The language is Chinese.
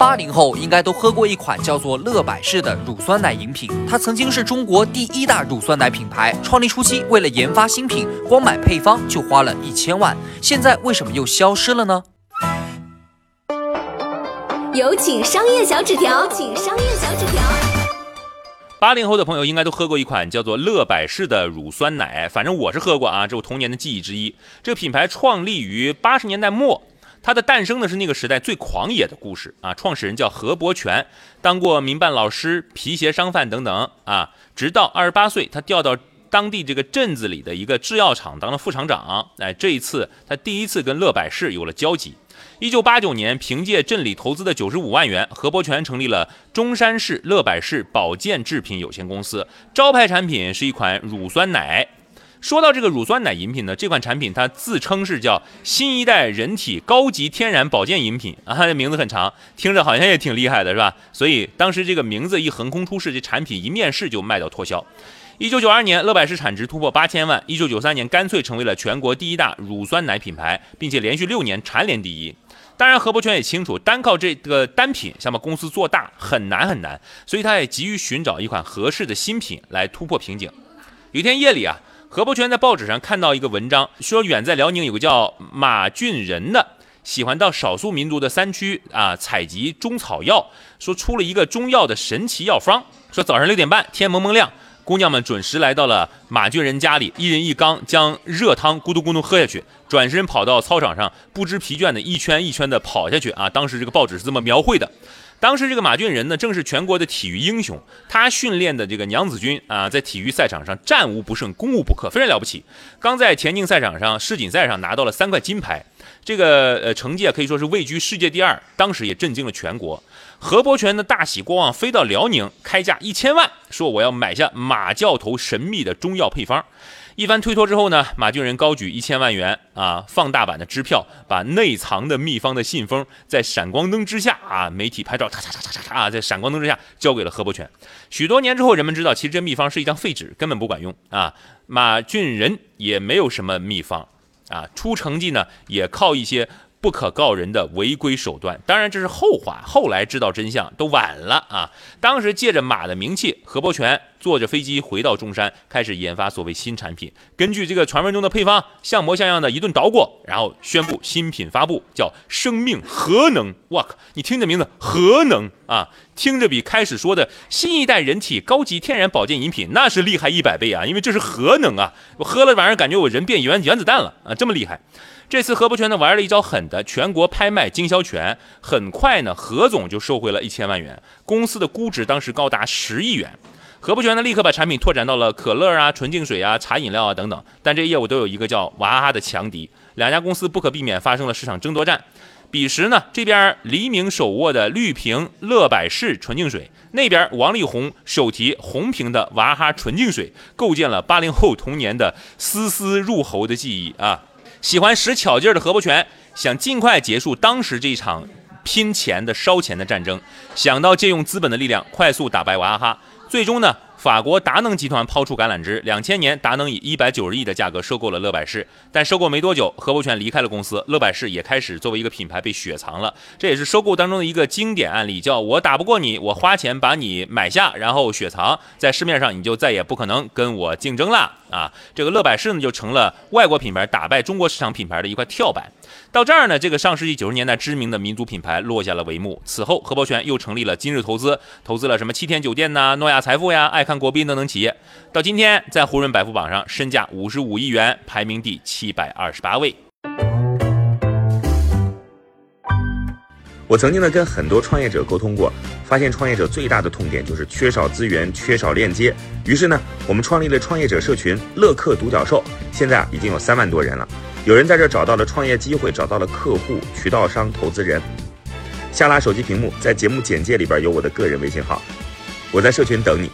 八零后应该都喝过一款叫做乐百氏的乳酸奶饮品，它曾经是中国第一大乳酸奶品牌。创立初期，为了研发新品，光买配方就花了一千万。现在为什么又消失了呢？有请商业小纸条，请商业小纸条。八零后的朋友应该都喝过一款叫做乐百氏的乳酸奶，反正我是喝过啊，这是我童年的记忆之一。这个品牌创立于八十年代末。它的诞生呢是那个时代最狂野的故事啊！创始人叫何伯权，当过民办老师、皮鞋商贩等等啊。直到二十八岁，他调到当地这个镇子里的一个制药厂当了副厂长。哎，这一次他第一次跟乐百氏有了交集。一九八九年，凭借镇里投资的九十五万元，何伯权成立了中山市乐百氏保健制品有限公司，招牌产品是一款乳酸奶。说到这个乳酸奶饮品呢，这款产品它自称是叫新一代人体高级天然保健饮品啊，这名字很长，听着好像也挺厉害的，是吧？所以当时这个名字一横空出世，这产品一面世就卖到脱销。一九九二年，乐百氏产值突破八千万。一九九三年，干脆成为了全国第一大乳酸奶品牌，并且连续六年蝉联第一。当然，何伯权也清楚，单靠这个单品想把公司做大很难很难，所以他也急于寻找一款合适的新品来突破瓶颈。有一天夜里啊。何伯权在报纸上看到一个文章，说远在辽宁有个叫马俊仁的，喜欢到少数民族的山区啊采集中草药，说出了一个中药的神奇药方。说早上六点半，天蒙蒙亮，姑娘们准时来到了马俊仁家里，一人一缸，将热汤咕嘟咕嘟喝下去，转身跑到操场上，不知疲倦的一圈一圈的跑下去啊。当时这个报纸是这么描绘的。当时这个马俊仁呢，正是全国的体育英雄。他训练的这个娘子军啊，在体育赛场上战无不胜，攻无不克，非常了不起。刚在田径赛场上世锦赛上拿到了三块金牌，这个呃成绩啊可以说是位居世界第二，当时也震惊了全国。何伯权的大喜过望，飞到辽宁，开价一千万，说我要买下马教头神秘的中药配方。一番推脱之后呢，马俊仁高举一千万元啊，放大版的支票，把内藏的秘方的信封在闪光灯之下啊，媒体拍照，嚓嚓嚓嚓嚓嚓啊，在闪光灯之下交给了何伯权。许多年之后，人们知道，其实这秘方是一张废纸，根本不管用啊。马俊仁也没有什么秘方啊，出成绩呢也靠一些。不可告人的违规手段，当然这是后话。后来知道真相都晚了啊！当时借着马的名气，何伯权坐着飞机回到中山，开始研发所谓新产品。根据这个传闻中的配方，像模像样的一顿捣鼓，然后宣布新品发布，叫“生命核能”。哇靠！你听这名字“核能”啊，听着比开始说的新一代人体高级天然保健饮品那是厉害一百倍啊！因为这是核能啊，我喝了晚上感觉我人变原原子弹了啊，这么厉害。这次何伯权呢玩了一招狠的，全国拍卖经销权，很快呢何总就收回了一千万元，公司的估值当时高达十亿元。何伯权呢立刻把产品拓展到了可乐啊、纯净水啊、茶饮料啊等等，但这业务都有一个叫娃哈哈的强敌，两家公司不可避免发生了市场争夺战。彼时呢这边黎明手握的绿瓶乐百氏纯净水，那边王力宏手提红瓶的娃哈哈纯净水，构建了八零后童年的丝丝入喉的记忆啊。喜欢使巧劲儿的何伯权想尽快结束当时这一场拼钱的烧钱的战争，想到借用资本的力量快速打败娃哈哈，最终呢？法国达能集团抛出橄榄枝，两千年达能以一百九十亿的价格收购了乐百氏，但收购没多久，何伯权离开了公司，乐百氏也开始作为一个品牌被雪藏了。这也是收购当中的一个经典案例，叫我打不过你，我花钱把你买下，然后雪藏在市面上，你就再也不可能跟我竞争了啊！这个乐百氏呢，就成了外国品牌打败中国市场品牌的一块跳板。到这儿呢，这个上世纪九十年代知名的民族品牌落下了帷幕。此后，何伯权又成立了今日投资，投资了什么七天酒店呐、诺亚财富呀、爱看国宾等等企业。到今天，在胡润百富榜上，身价五十五亿元，排名第七百二十八位。我曾经呢跟很多创业者沟通过，发现创业者最大的痛点就是缺少资源、缺少链接。于是呢，我们创立了创业者社群乐客独角兽，现在啊已经有三万多人了。有人在这找到了创业机会，找到了客户、渠道商、投资人。下拉手机屏幕，在节目简介里边有我的个人微信号，我在社群等你。